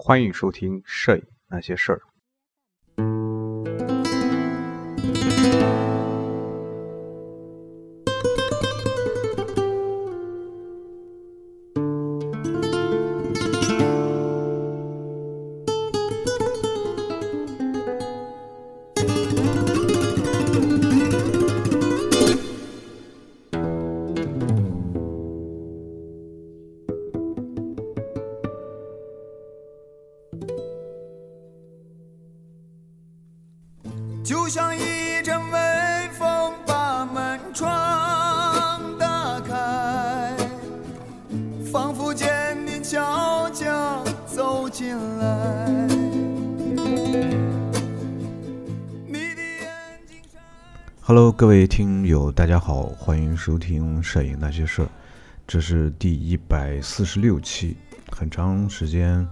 欢迎收听《摄影那些事儿》。各位听友，大家好，欢迎收听《摄影那些事儿》，这是第一百四十六期，很长时间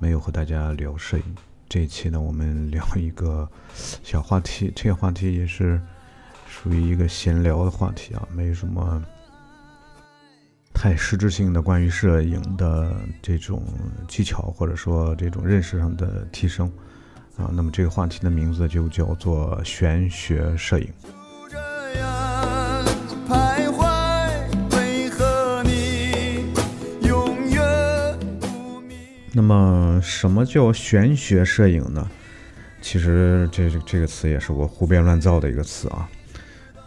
没有和大家聊摄影。这一期呢，我们聊一个小话题，这个话题也是属于一个闲聊的话题啊，没什么太实质性的关于摄影的这种技巧，或者说这种认识上的提升啊。那么这个话题的名字就叫做玄学摄影。那么，什么叫玄学摄影呢？其实这这个词也是我胡编乱造的一个词啊，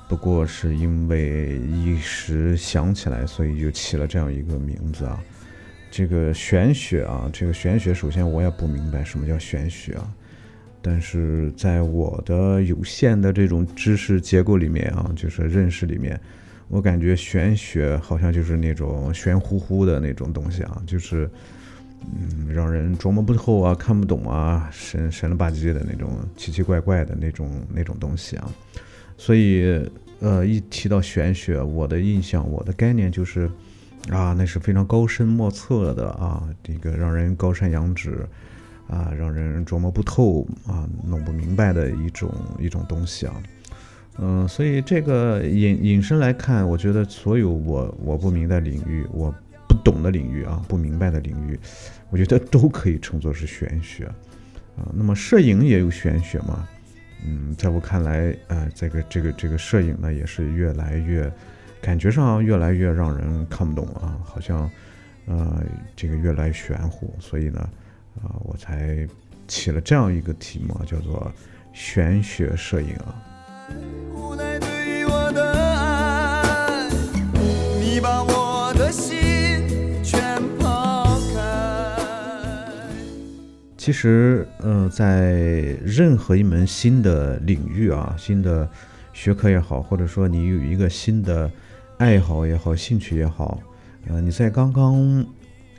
不过是因为一时想起来，所以就起了这样一个名字啊。这个玄学啊，这个玄学，首先我也不明白什么叫玄学啊，但是在我的有限的这种知识结构里面啊，就是认识里面，我感觉玄学好像就是那种玄乎乎的那种东西啊，就是。嗯，让人琢磨不透啊，看不懂啊，神神了吧唧的那种奇奇怪怪的那种那种东西啊。所以，呃，一提到玄学，我的印象，我的概念就是，啊，那是非常高深莫测的啊，这个让人高山仰止，啊，让人琢磨不透啊，弄不明白的一种一种东西啊。嗯、所以这个引引申来看，我觉得所有我我不明的领域，我懂的领域啊，不明白的领域，我觉得都可以称作是玄学啊。那么摄影也有玄学吗？嗯，在我看来，呃，这个这个这个摄影呢，也是越来越感觉上越来越让人看不懂啊，好像呃这个越来越玄乎，所以呢，啊、我才起了这样一个题目，叫做玄学摄影啊。无奈对我的爱，你把我其实，呃，在任何一门新的领域啊，新的学科也好，或者说你有一个新的爱好也好、兴趣也好，呃，你在刚刚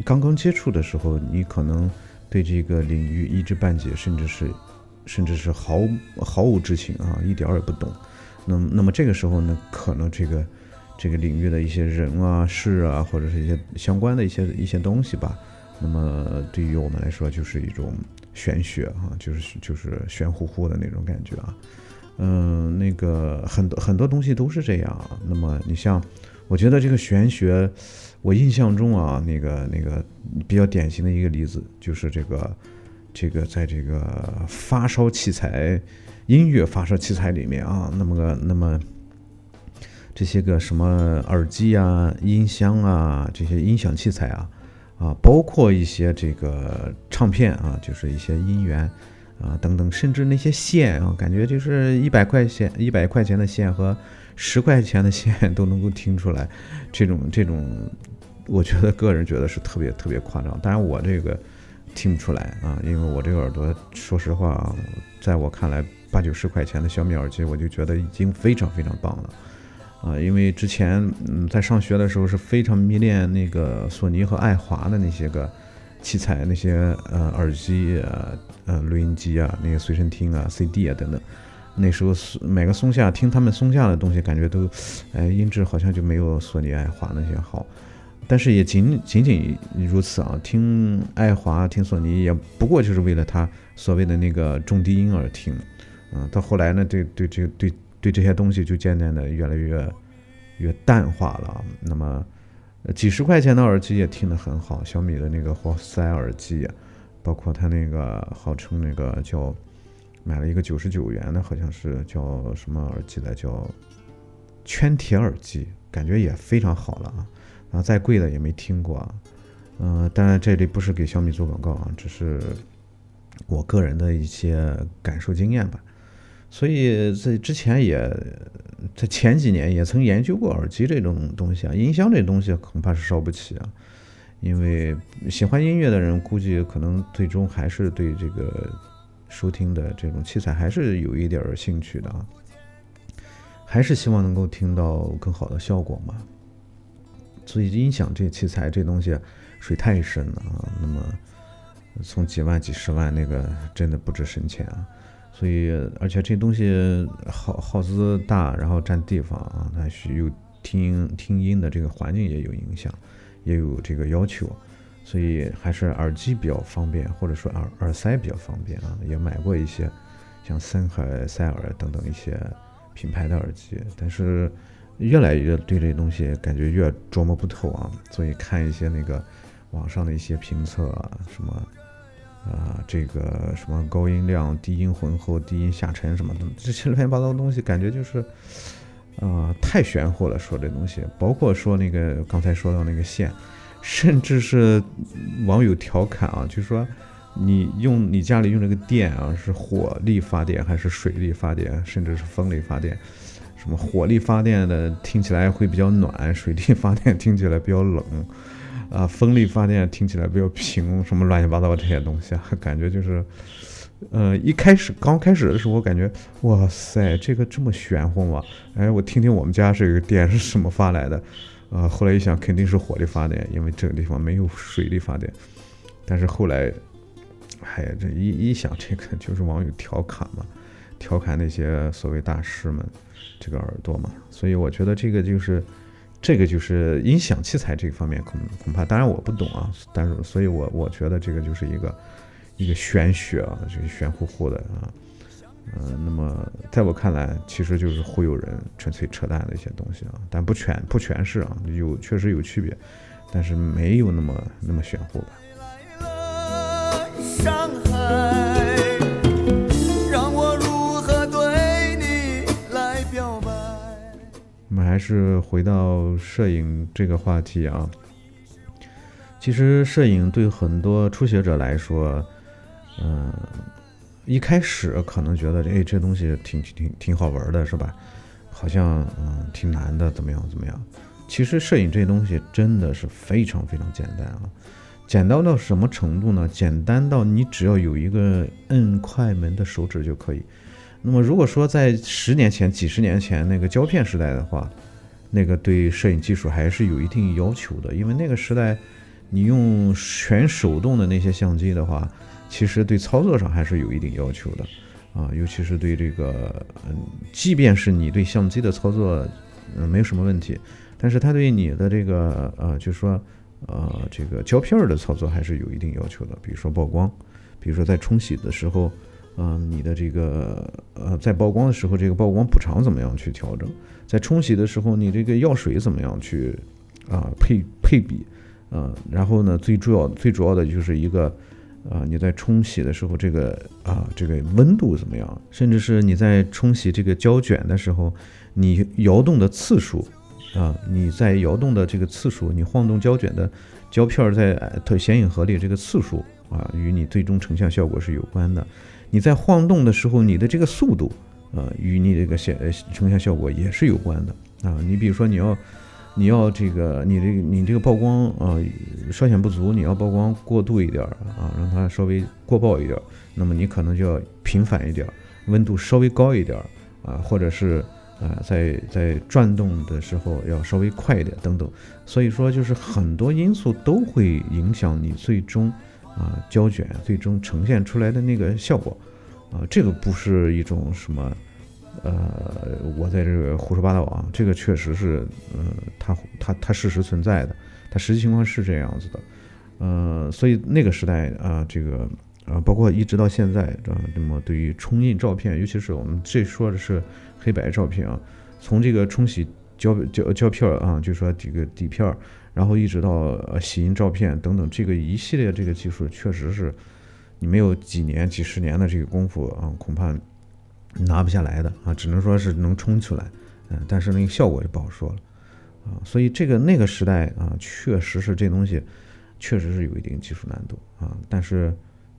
刚刚接触的时候，你可能对这个领域一知半解，甚至是甚至是毫毫无知情啊，一点儿也不懂。那么，那么这个时候呢，可能这个这个领域的一些人啊、事啊，或者是一些相关的一些一些东西吧，那么对于我们来说，就是一种玄学啊，就是就是玄乎乎的那种感觉啊。嗯，那个很多很多东西都是这样啊。那么你像，我觉得这个玄学，我印象中啊，那个那个比较典型的一个例子，就是这个这个在这个发烧器材、音乐发烧器材里面啊，那么个那么这些个什么耳机啊、音箱啊、这些音响器材啊，啊，包括一些这个唱片啊，就是一些音源啊等等，甚至那些线啊，感觉就是一百块钱、一百块钱的线和十块钱的线都能够听出来，这种这种，我觉得个人觉得是特别特别夸张。当然我这个听不出来啊，因为我这个耳朵，说实话啊，在我看来，八九十块钱的小米耳机，我就觉得已经非常非常棒了。啊，因为之前嗯在上学的时候是非常迷恋那个索尼和爱华的那些个器材，那些呃耳机啊、呃录音机啊、那个随身听啊、CD 啊等等。那时候买个松下听他们松下的东西，感觉都，哎音质好像就没有索尼、爱华那些好。但是也仅仅仅如此啊，听爱华、听索尼也不过就是为了它所谓的那个重低音而听。嗯，到后来呢，对对这个对对这些东西就渐渐的越来越越淡化了。那么几十块钱的耳机也听得很好，小米的那个活塞耳机，包括它那个号称那个叫买了一个九十九元的，好像是叫什么耳机来，叫圈铁耳机，感觉也非常好了啊。然后再贵的也没听过啊。嗯，当然这里不是给小米做广告啊，只是我个人的一些感受经验吧。所以在之前也在前几年也曾研究过耳机这种东西啊，音箱这东西恐怕是烧不起啊。因为喜欢音乐的人，估计可能最终还是对这个收听的这种器材还是有一点兴趣的啊，还是希望能够听到更好的效果嘛。所以音响这器材这东西水太深了啊，那么从几万几十万那个真的不值深浅啊。所以而且这东西耗耗资大，然后占地方啊，它需又听听音的这个环境也有影响。也有这个要求，所以还是耳机比较方便，或者说耳耳塞比较方便啊。也买过一些像森海塞尔等等一些品牌的耳机，但是越来越对这东西感觉越琢磨不透啊。所以看一些那个网上的一些评测啊，什么啊这个什么高音量、低音浑厚、低音下沉什么的，这些乱七八糟的东西，感觉就是。啊，太玄乎了！说这东西，包括说那个刚才说到那个线，甚至是网友调侃啊，就说你用你家里用这个电啊，是火力发电还是水力发电，甚至是风力发电？什么火力发电的听起来会比较暖，水力发电听起来比较冷，啊，风力发电听起来比较平，什么乱七八糟这些东西啊，感觉就是。呃，一开始刚开始的时候，我感觉哇塞，这个这么玄乎吗？哎，我听听我们家这个电是什么发来的？啊，后来一想，肯定是火力发电，因为这个地方没有水力发电。但是后来，哎呀，这一一想，这个就是网友调侃嘛，调侃那些所谓大师们这个耳朵嘛。所以我觉得这个就是这个就是音响器材这个方面恐恐怕，当然我不懂啊，但是所以我我觉得这个就是一个。一个玄学啊，这个玄乎乎的啊，嗯，那么在我看来，其实就是忽悠人、纯粹扯淡的一些东西啊，但不全不全是啊，有确实有区别，但是没有那么那么玄乎吧。还是回到摄影这个话题啊，其实摄影对很多初学者来说。嗯，一开始可能觉得，哎，这东西挺挺挺好玩的，是吧？好像嗯挺难的，怎么样怎么样？其实摄影这东西真的是非常非常简单啊，简单到什么程度呢？简单到你只要有一个摁快门的手指就可以。那么如果说在十年前、几十年前那个胶片时代的话，那个对摄影技术还是有一定要求的，因为那个时代你用全手动的那些相机的话。其实对操作上还是有一定要求的，啊，尤其是对这个，嗯，即便是你对相机的操作，嗯，没有什么问题，但是它对你的这个，呃，就是说，呃，这个胶片儿的操作还是有一定要求的。比如说曝光，比如说在冲洗的时候，嗯，你的这个，呃，在曝光的时候，这个曝光补偿怎么样去调整？在冲洗的时候，你这个药水怎么样去，啊，配配比，嗯，然后呢，最主要最主要的就是一个。啊，你在冲洗的时候，这个啊，这个温度怎么样？甚至是你在冲洗这个胶卷的时候，你摇动的次数，啊，你在摇动的这个次数，你晃动胶卷的胶片在显影盒里这个次数啊，与你最终成像效果是有关的。你在晃动的时候，你的这个速度，呃，与你这个显成像效果也是有关的啊。你比如说你要。你要这个，你这个你这个曝光啊，稍显不足，你要曝光过度一点啊，让它稍微过曝一点，那么你可能就要频繁一点，温度稍微高一点啊，或者是啊，在在转动的时候要稍微快一点等等。所以说，就是很多因素都会影响你最终啊胶卷最终呈现出来的那个效果啊，这个不是一种什么。呃，我在这个胡说八道啊，这个确实是，呃，它它它事实存在的，它实际情况是这样子的，呃，所以那个时代啊，这个啊，包括一直到现在啊，那么对于冲印照片，尤其是我们这说的是黑白照片啊，从这个冲洗胶胶胶片啊，就说这个底片，然后一直到洗印照片等等，这个一系列这个技术确实是，你没有几年、几十年的这个功夫啊，恐怕拿不下来的啊，只能说是能冲出来，嗯，但是那个效果就不好说了啊。所以这个那个时代啊，确实是这东西确实是有一定技术难度啊。但是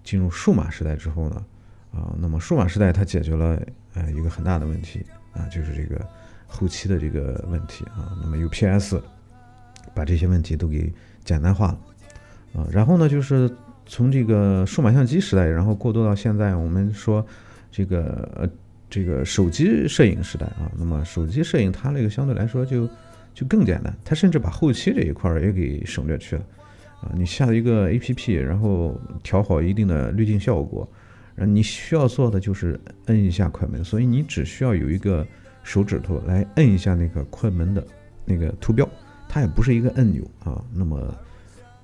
进入数码时代之后呢，啊，那么数码时代它解决了呃一个很大的问题啊，就是这个后期的这个问题啊。那么有 PS，把这些问题都给简单化了啊。然后呢，就是从这个数码相机时代，然后过渡到现在，我们说这个呃这个手机摄影时代啊。那么手机摄影它那个相对来说就就更简单，它甚至把后期这一块儿也给省略去了啊。你下一个 APP，然后调好一定的滤镜效果，然后你需要做的就是摁一下快门，所以你只需要有一个手指头来摁一下那个快门的那个图标，它也不是一个按钮啊。那么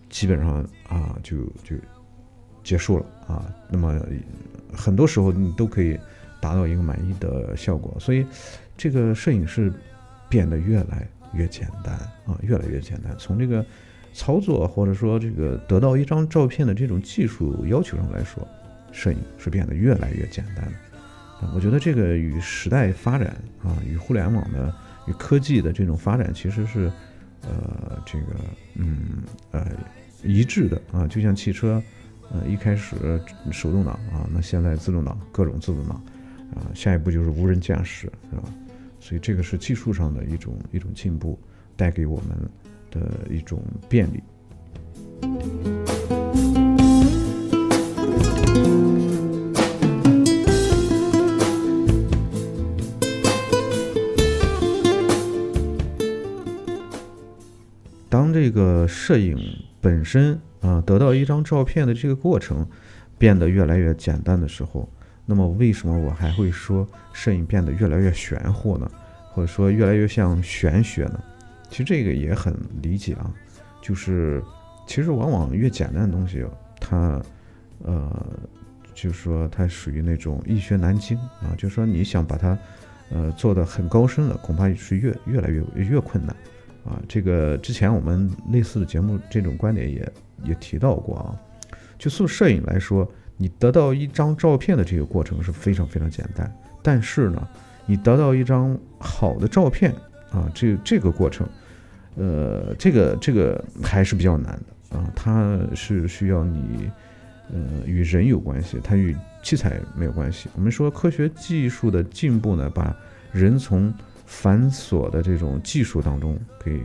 基本上啊就就结束了啊。那么很多时候你都可以达到一个满意的效果，所以这个摄影是变得越来越简单啊，越来越简单。从这个操作或者说这个得到一张照片的这种技术要求上来说，摄影是变得越来越简单的。啊我觉得这个与时代发展啊，与互联网的、与科技的这种发展其实是呃这个嗯呃一致的啊，就像汽车。呃，一开始手动挡啊，那现在自动挡，各种自动挡啊，下一步就是无人驾驶，是吧？所以这个是技术上的一种一种进步，带给我们的一种便利。当这个摄影本身啊，得到一张照片的这个过程变得越来越简单的时候，那么为什么我还会说摄影变得越来越玄乎呢？或者说越来越像玄学呢？其实这个也很理解啊，就是其实往往越简单的东西，它呃，就是说它属于那种易学难精啊，就是说你想把它呃做的很高深了，恐怕是越越来越越困难啊。这个之前我们类似的节目这种观点也也提到过啊。就从摄影来说，你得到一张照片的这个过程是非常非常简单，但是呢，你得到一张好的照片啊，这这个过程，呃，这个这个还是比较难的啊，它是需要你，呃，与人有关系，它与器材没有关系。我们说科学技术的进步呢，把人从繁琐的这种技术当中给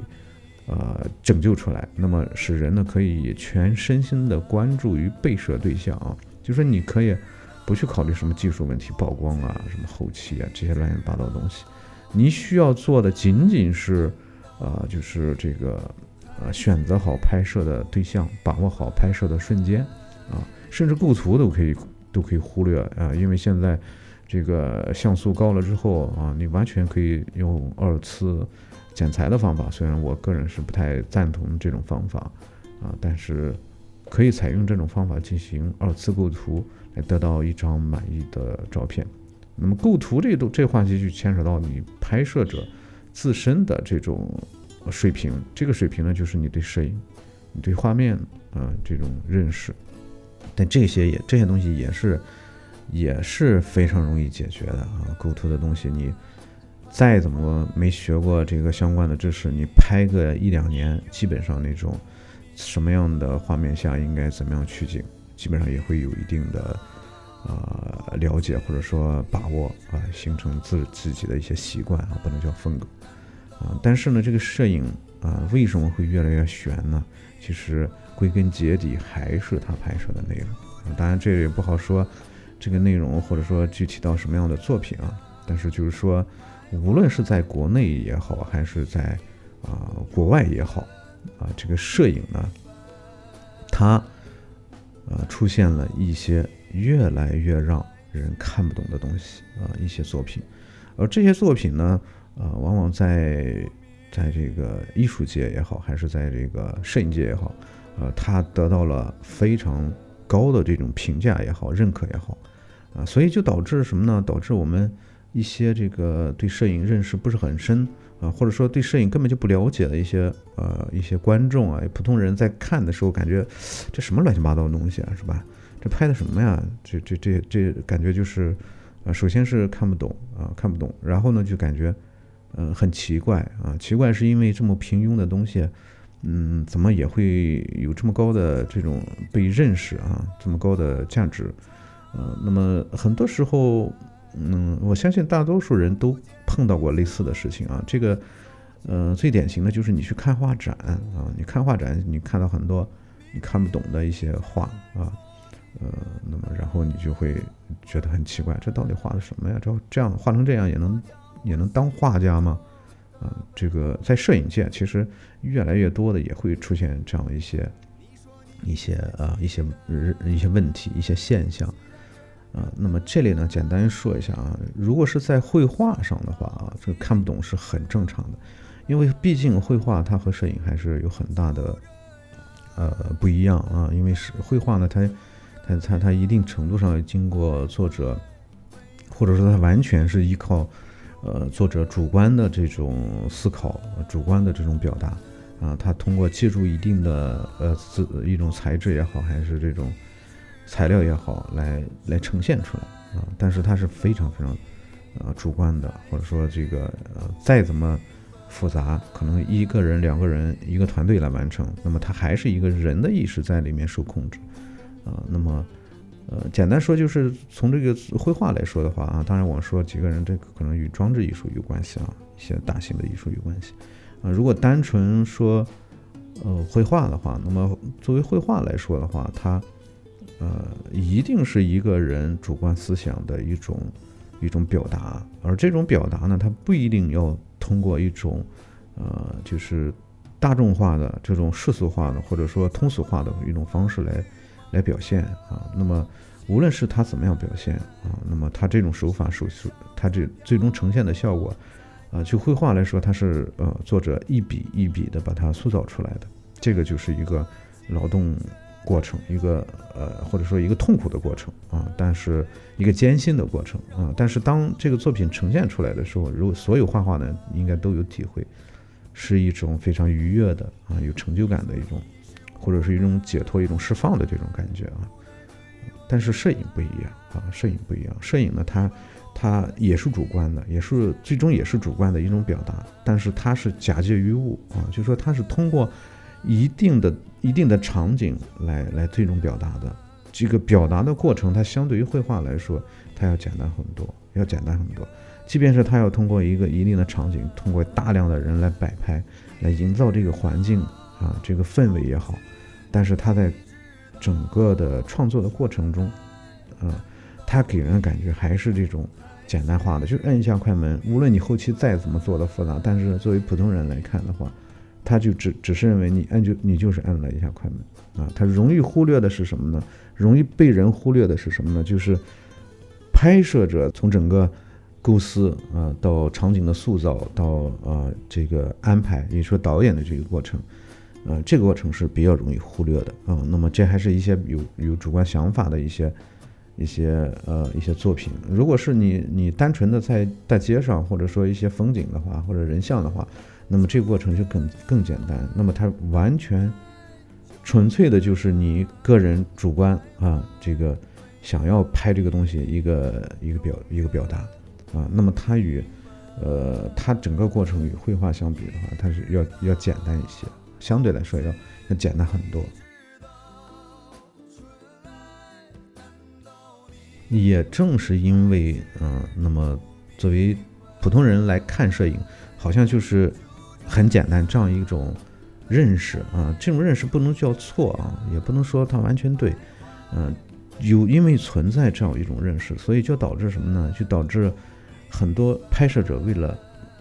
呃拯救出来，那么使人呢可以全身心的关注于被摄对象啊，就说你可以不去考虑什么技术问题、曝光啊、什么后期啊这些乱七八糟的东西，你需要做的仅仅是，呃，就是这个呃选择好拍摄的对象，把握好拍摄的瞬间啊，甚至构图都可以都可以忽略啊，因为现在这个像素高了之后啊，你完全可以用二次剪裁的方法，虽然我个人是不太赞同这种方法啊，但是可以采用这种方法进行二次构图，来得到一张满意的照片。那么构图这都这话题就牵扯到你拍摄者自身的这种水平，这个水平呢，就是你对摄影、你对画面啊、这种认识。但这些也这些东西也是也是非常容易解决的啊。构图的东西，你再怎么没学过这个相关的知识，你拍个一两年，基本上那种什么样的画面下应该怎么样取景，基本上也会有一定的呃了解或者说把握啊，形成自自己的一些习惯啊，不能叫风格啊。但是呢，这个摄影啊，为什么会越来越悬呢？其实归根结底还是他拍摄的内容。啊当然，这也不好说这个内容或者说具体到什么样的作品啊。但是就是说，无论是在国内也好，还是在啊、国外也好，啊，这个摄影呢，它呃出现了一些越来越让人看不懂的东西啊、一些作品，而这些作品呢，呃，往往在在这个艺术界也好，还是在这个摄影界也好，呃，它得到了非常高的这种评价也好，认可也好，啊，所以就导致什么呢？导致我们一些这个对摄影认识不是很深啊，或者说对摄影根本就不了解的一些呃一些观众啊，普通人在看的时候感觉这什么乱七八糟的东西啊，是吧？这拍的什么呀？这这这这感觉就是，呃，首先是看不懂啊，看不懂，然后呢就感觉，呃，很奇怪啊，奇怪是因为这么平庸的东西，嗯，怎么也会有这么高的这种被认识啊，这么高的价值，呃，那么很多时候，嗯，我相信大多数人都碰到过类似的事情啊，这个。呃，最典型的就是你去看画展啊，你看画展，你看到很多你看不懂的一些画啊，呃，那么然后你就会觉得很奇怪，这到底画的什么呀？这这样画成这样也能也能当画家吗？啊，这个在摄影界其实越来越多的也会出现这样一些一些啊一些一些问题一些现象啊。那么这里呢，简单说一下啊，如果是在绘画上的话啊，这看不懂是很正常的。因为毕竟绘画它和摄影还是有很大的呃不一样啊，因为是绘画呢，它它它它一定程度上经过作者，或者说它完全是依靠呃作者主观的这种思考、主观的这种表达啊，他通过借助一定的呃自一种材质也好，还是这种材料也好，来来呈现出来啊，但是它是非常非常呃主观的，或者说这个呃再怎么。复杂，可能一个人、两个人、一个团队来完成，那么它还是一个人的意识在里面受控制，啊，那么，呃，简单说就是从这个绘画来说的话啊，当然我说几个人，这个可能与装置艺术有关系啊，一些大型的艺术有关系，啊，如果单纯说，呃，绘画的话，那么作为绘画来说的话，它，呃，一定是一个人主观思想的一种一种表达，而这种表达呢，它不一定要。通过一种，呃，就是大众化的这种世俗化的或者说通俗化的一种方式来来表现啊。那么，无论是他怎么样表现啊，那么他这种手法手是他这最终呈现的效果啊，就绘画来说，它是呃作者一笔一笔的把它塑造出来的，这个就是一个劳动。过程一个呃或者说一个痛苦的过程啊，但是一个艰辛的过程啊，但是当这个作品呈现出来的时候，如果所有画画的应该都有体会，是一种非常愉悦的啊，有成就感的一种，或者是一种解脱、一种释放的这种感觉啊。但是摄影不一样啊，摄影不一样，摄影呢，它它也是主观的，也是最终也是主观的一种表达，但是它是假借于物啊，就是说它是通过。一定的一定的场景来来最终表达的这个表达的过程，它相对于绘画来说，它要简单很多，要简单很多。即便是它要通过一个一定的场景，通过大量的人来摆拍，来营造这个环境啊，这个氛围也好，但是它在整个的创作的过程中，啊，它给人的感觉还是这种简单化的，就摁一下快门，无论你后期再怎么做的复杂，但是作为普通人来看的话。他就只只是认为你按就你就是按了一下快门啊，他容易忽略的是什么呢？容易被人忽略的是什么呢？就是拍摄者从整个构思啊到场景的塑造到啊这个安排，也说导演的这个过程，呃，这个过程是比较容易忽略的啊。那么这还是一些有有主观想法的一些一些呃一些作品。如果是你你单纯的在大街上或者说一些风景的话或者人像的话。那么这个过程就更更简单。那么它完全纯粹的就是你个人主观啊，这个想要拍这个东西一个一个表一个表达啊。那么它与呃它整个过程与绘画相比的话，它是要要简单一些，相对来说要要简单很多。也正是因为嗯，那么作为普通人来看摄影，好像就是。很简单，这样一种认识啊，这种认识不能叫错啊，也不能说它完全对，嗯，有因为存在这样一种认识，所以就导致什么呢？就导致很多拍摄者为了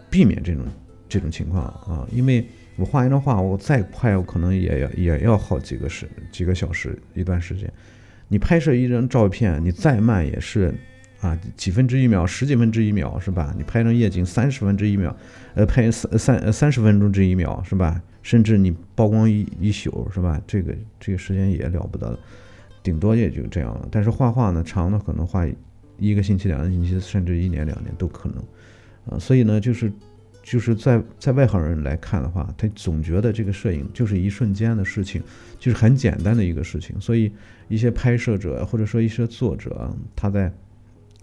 避免这种这种情况啊，因为我画一张画，我再快，我可能也要也要好几个时几个小时一段时间，你拍摄一张照片，你再慢也是。啊，几分之一秒，十几分之一秒，是吧？你拍张夜景，三十分之一秒，呃，拍三三三十分钟之一秒，是吧？甚至你曝光一一宿，是吧？这个这个时间也了不得了，顶多也就这样了。但是画画呢，长的可能画一个星期、两个星期，甚至一年两年都可能。啊，所以呢，就是就是在在外行人来看的话，他总觉得这个摄影就是一瞬间的事情，就是很简单的一个事情。所以一些拍摄者或者说一些作者，他在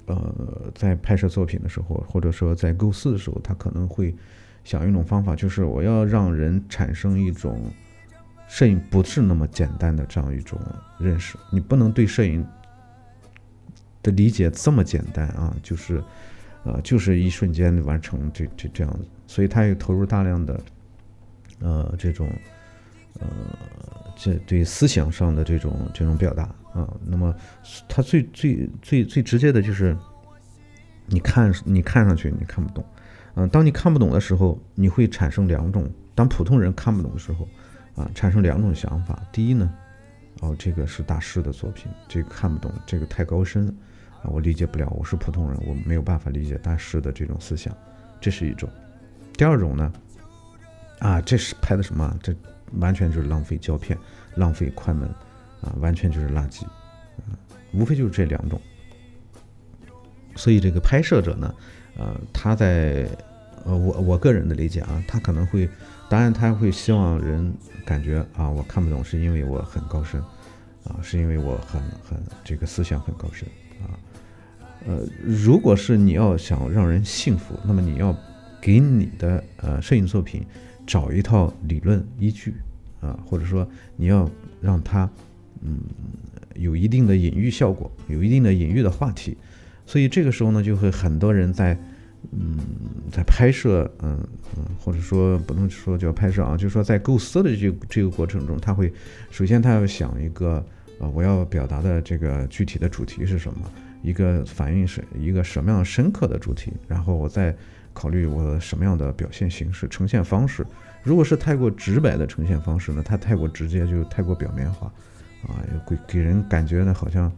呃在拍摄作品的时候，或者说在构思的时候，他可能会想一种方法，就是我要让人产生一种摄影不是那么简单的这样一种认识。你不能对摄影的理解这么简单啊，就是呃就是一瞬间完成这这这样子。所以他也投入大量的，呃，这种，呃，这对思想上的这种这种表达啊。那么，他最最最最直接的就是，你看你看上去你看不懂，嗯，当你看不懂的时候，你会产生两种，当普通人看不懂的时候，啊，产生两种想法。第一呢，哦，这个是大师的作品，这个看不懂，这个太高深啊，我理解不了，我是普通人，我没有办法理解大师的这种思想，这是一种。第二种呢，啊，这是拍的什么？这完全就是浪费胶片，浪费快门，啊，完全就是垃圾，啊，无非就是这两种。所以这个拍摄者呢，呃，他在，呃，我我个人的理解啊，他可能会，当然他会希望人感觉啊，我看不懂是因为我很高深，啊，是因为我很很这个思想很高深，啊，呃，如果是你要想让人信服，那么你要。给你的呃摄影作品找一套理论依据啊，或者说你要让它嗯有一定的隐喻效果，有一定的隐喻的话题，所以这个时候呢，就会很多人在嗯在拍摄嗯嗯，或者说不能说叫拍摄啊，就是说在构思的这这个过程中，他会首先他要想一个啊我要表达的这个具体的主题是什么，一个反映是一个什么样深刻的主题，然后我再。考虑我什么样的表现形式、呈现方式。如果是太过直白的呈现方式呢，它太过直接，就太过表面化，啊，给给人感觉呢好像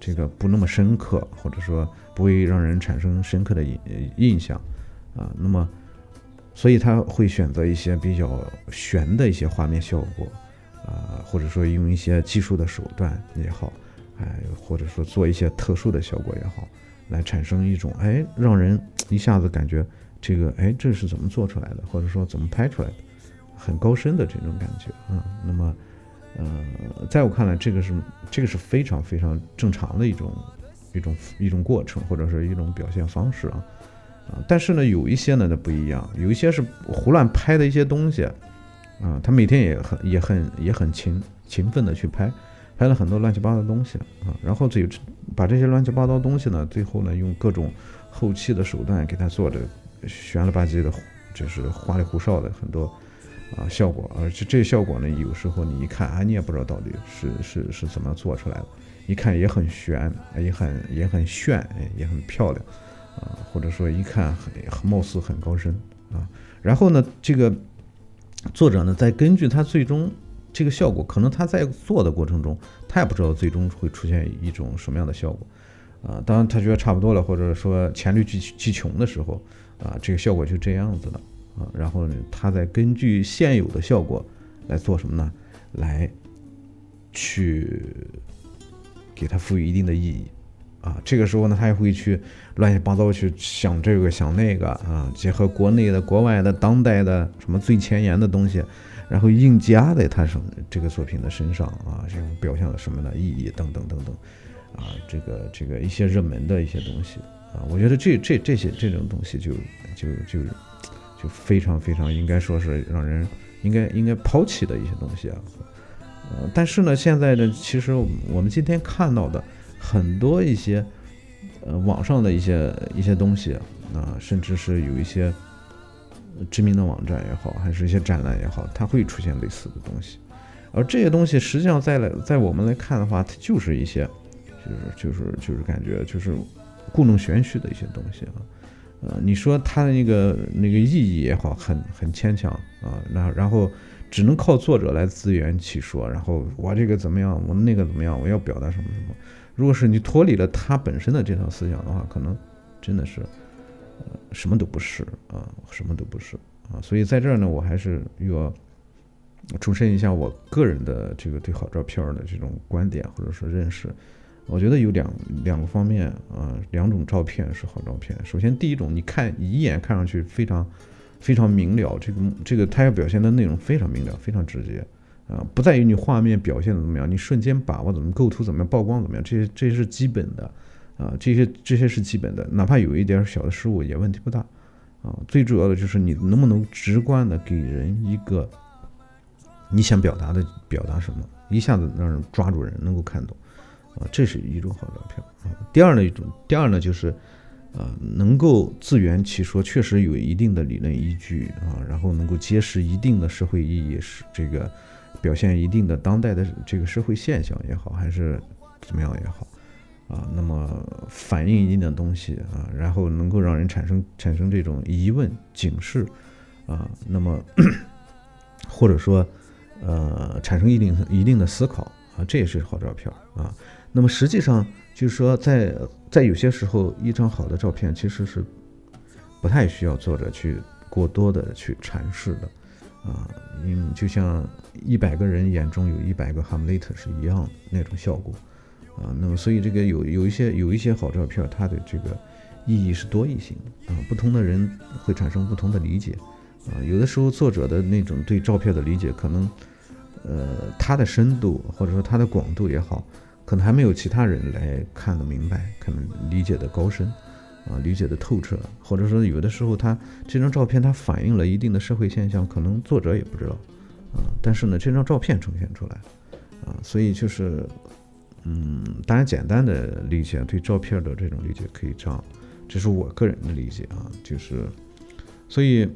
这个不那么深刻，或者说不会让人产生深刻的印印象，啊，那么所以他会选择一些比较悬的一些画面效果，啊，或者说用一些技术的手段也好，哎，或者说做一些特殊的效果也好，来产生一种哎，让人一下子感觉。这个哎，这是怎么做出来的，或者说怎么拍出来的，很高深的这种感觉啊。那么，呃，在我看来，这个是这个是非常非常正常的一种一种一种过程，或者是一种表现方式啊啊。但是呢，有一些呢，它不一样，有一些是胡乱拍的一些东西啊。他每天也很也很也很勤勤奋的去拍，拍了很多乱七八糟的东西啊。然后最把这些乱七八糟东西呢，最后呢，用各种后期的手段给他做的。悬了吧唧的，就是花里胡哨的很多啊效果，而且这效果呢，有时候你一看啊，你也不知道到底是是是怎么做出来的，一看也很悬，也很也很炫，也很漂亮啊，或者说一看很貌似很高深啊。然后呢，这个作者呢，再根据他最终这个效果，可能他在做的过程中，他也不知道最终会出现一种什么样的效果啊。当他觉得差不多了，或者说黔驴技技穷的时候。啊，这个效果就这样子了啊，然后呢，他再根据现有的效果来做什么呢？来去给它赋予一定的意义啊。这个时候呢，他也会去乱七八糟去想这个想那个啊，结合国内的、国外的、当代的什么最前沿的东西，然后硬加在他身这个作品的身上啊，这种表现了什么的意义等等等等啊，这个这个一些热门的一些东西。啊，我觉得这这这些这种东西就就就非常非常应该说是让人应该应该抛弃的一些东西啊。呃，但是呢，现在呢其实我们今天看到的很多一些呃网上的一些一些东西啊，甚至是有一些知名的网站也好，还是一些展览也好，它会出现类似的东西。而这些东西实际上在来在我们来看的话，它就是一些就是就是就是感觉就是。故弄玄虚的一些东西啊，呃，你说他的那个那个意义也好，很很牵强啊，然后然后只能靠作者来自圆其说，然后我这个怎么样，我那个怎么样，我要表达什么什么。如果是你脱离了他本身的这套思想的话，可能真的是呃什么都不是啊，什么都不是啊。所以在这儿呢，我还是要重申一下我个人的这个对好照片的这种观点或者说认识。我觉得有两两个方面啊，两种照片是好照片。首先，第一种，你看一眼看上去非常非常明了，这个这个他要表现的内容非常明了，非常直接啊，不在于你画面表现的怎么样，你瞬间把握怎么构图怎么样，曝光怎么样，这些这些是基本的啊，这些这些是基本的，哪怕有一点小的失误也问题不大啊。最主要的就是你能不能直观的给人一个你想表达的表达什么，一下子让人抓住人，能够看懂啊，这是一种好照片啊。第二呢一种，第二呢就是。呃，能够自圆其说，确实有一定的理论依据啊，然后能够揭示一定的社会意义，是这个表现一定的当代的这个社会现象也好，还是怎么样也好，啊，那么反映一定的东西啊，然后能够让人产生产生这种疑问、警示啊，那么 或者说呃产生一定一定的思考啊，这也是好照片啊。那么实际上就是说在。在有些时候，一张好的照片其实是不太需要作者去过多的去阐释的，啊，因就像一百个人眼中有一百个哈姆雷特是一样的那种效果，啊，那么所以这个有有一些有一些好照片，它的这个意义是多义性的啊，不同的人会产生不同的理解，啊，有的时候作者的那种对照片的理解，可能呃它的深度或者说它的广度也好。可能还没有其他人来看得明白，可能理解的高深，啊，理解的透彻，或者说有的时候他这张照片它反映了一定的社会现象，可能作者也不知道，啊，但是呢这张照片呈现出来，啊，所以就是，嗯，当然简单的理解对照片的这种理解可以这样，这是我个人的理解啊，就是，所以。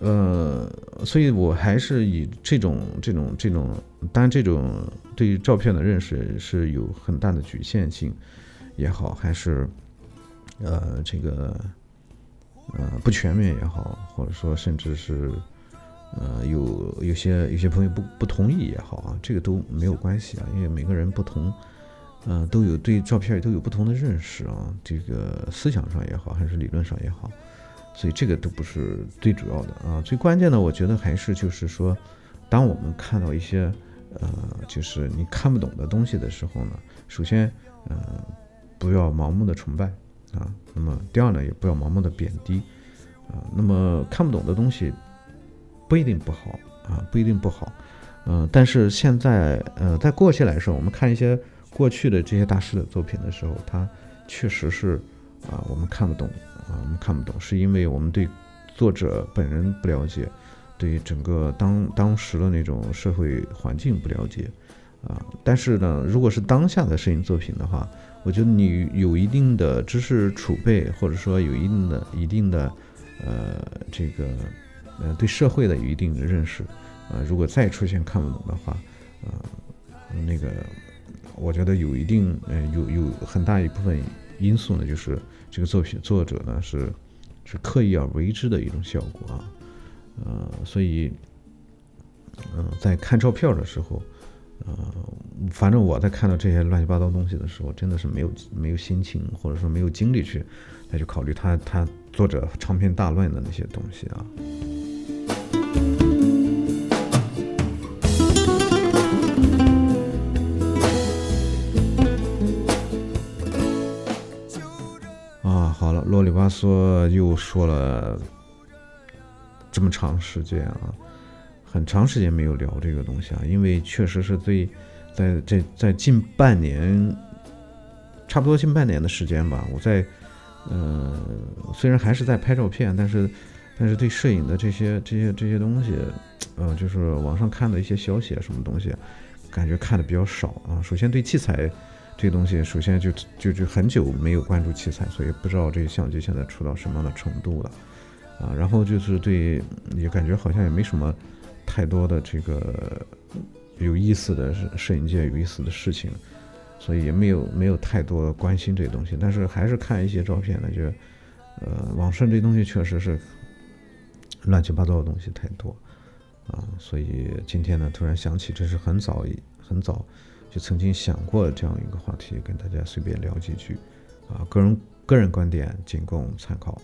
呃，所以我还是以这种这种这种，当然这种对于照片的认识是有很大的局限性，也好，还是呃这个呃不全面也好，或者说甚至是呃有有些有些朋友不不同意也好啊，这个都没有关系啊，因为每个人不同，嗯，都有对照片都有不同的认识啊，这个思想上也好，还是理论上也好。所以这个都不是最主要的啊，最关键的，我觉得还是就是说，当我们看到一些呃，就是你看不懂的东西的时候呢，首先，呃，不要盲目的崇拜啊，那么第二呢，也不要盲目的贬低啊，那么看不懂的东西不一定不好啊，不一定不好，嗯，但是现在呃，在过去来说，我们看一些过去的这些大师的作品的时候，他确实是啊，我们看不懂。啊，我们看不懂，是因为我们对作者本人不了解，对整个当当时的那种社会环境不了解，啊，但是呢，如果是当下的摄影作品的话，我觉得你有一定的知识储备，或者说有一定的一定的，呃，这个，呃，对社会的有一定的认识，啊，如果再出现看不懂的话，啊，那个，我觉得有一定，呃，有有很大一部分因素呢，就是。这个作品作者呢是是刻意而为之的一种效果啊，呃，所以，嗯，在看照片的时候，呃，反正我在看到这些乱七八糟东西的时候，真的是没有没有心情或者说没有精力去再去考虑他他作者长篇大论的那些东西啊。啊，好了啰里吧嗦又说了这么长时间啊，很长时间没有聊这个东西啊，因为确实是最在这在近半年，差不多近半年的时间吧，我在呃虽然还是在拍照片，但是但是对摄影的这些这些这些东西，呃就是网上看的一些消息啊什么东西，感觉看的比较少啊。首先对器材。这东西首先就就就很久没有关注器材，所以不知道这个相机现在出到什么样的程度了，啊，然后就是对也感觉好像也没什么太多的这个有意思的摄影界有意思的事情，所以也没有没有太多关心这东西，但是还是看一些照片呢，就呃网上这东西确实是乱七八糟的东西太多啊，所以今天呢突然想起这是很早很早。就曾经想过这样一个话题，跟大家随便聊几句，啊，个人个人观点仅供参考，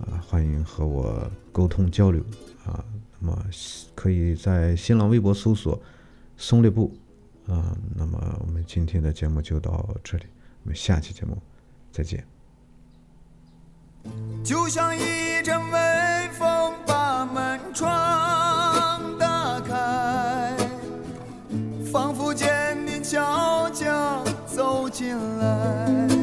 啊，欢迎和我沟通交流，啊，那么可以在新浪微博搜索“松列布”，啊，那么我们今天的节目就到这里，我们下期节目再见。就像一阵微风把门窗打开，仿佛见你悄悄走进来。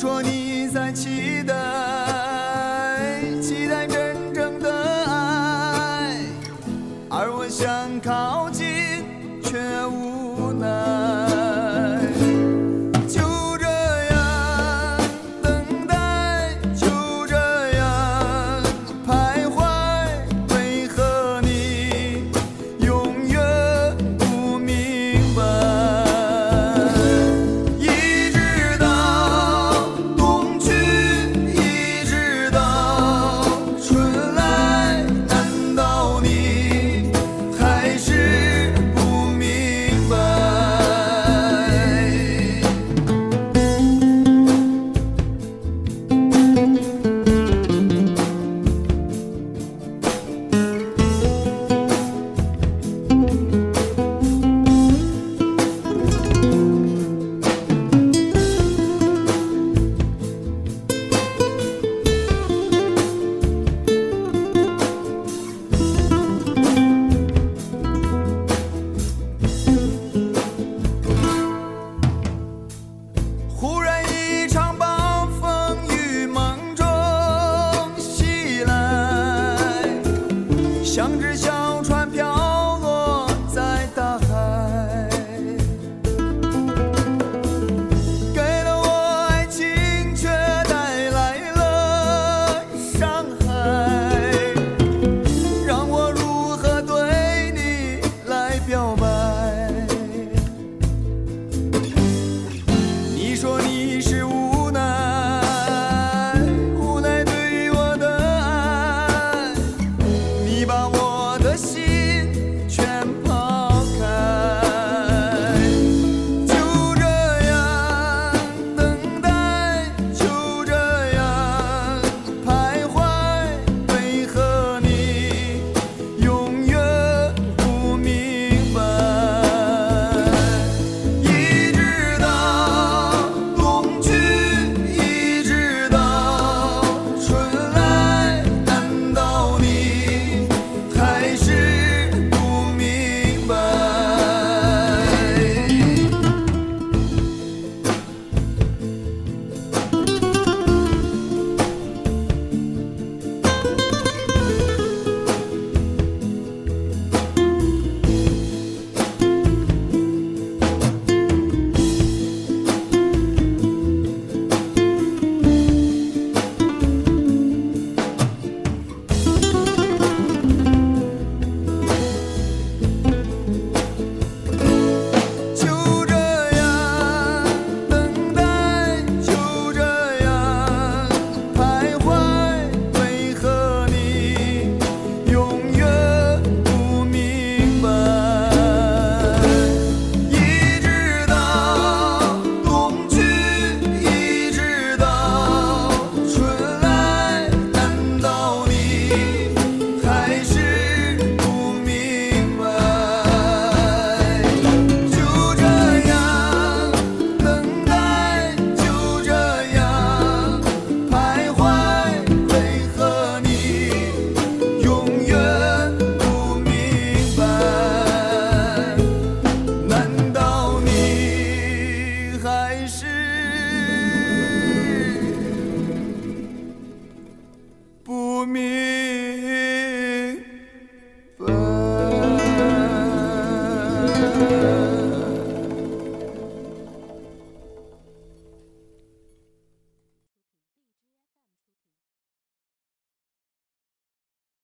说你